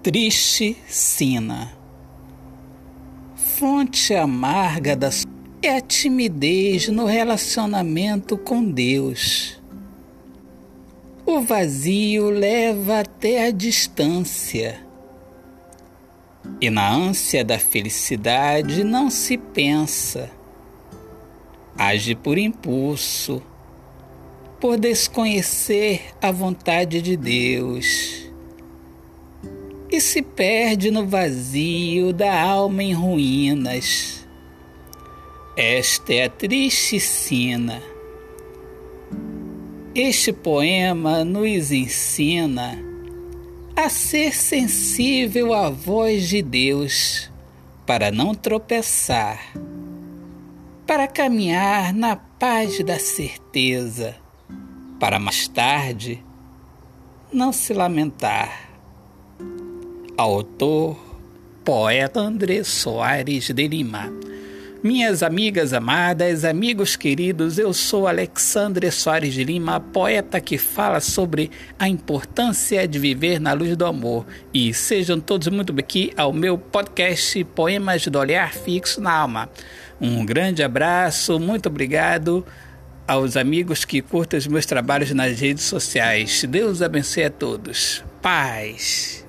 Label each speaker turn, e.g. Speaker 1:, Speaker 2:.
Speaker 1: Triste sina. Fonte amarga da é a timidez no relacionamento com Deus. O vazio leva até a distância. E na ânsia da felicidade não se pensa. Age por impulso, por desconhecer a vontade de Deus e se perde no vazio da alma em ruínas. Esta é a triste sina. Este poema nos ensina a ser sensível à voz de Deus para não tropeçar, para caminhar na paz da certeza, para mais tarde não se lamentar autor, poeta André Soares de Lima. Minhas amigas amadas, amigos queridos, eu sou Alexandre Soares de Lima, poeta que fala sobre a importância de viver na luz do amor. E sejam todos muito bem aqui ao meu podcast Poemas do Olhar Fixo na Alma. Um grande abraço, muito obrigado aos amigos que curtem os meus trabalhos nas redes sociais. Deus abençoe a todos. Paz.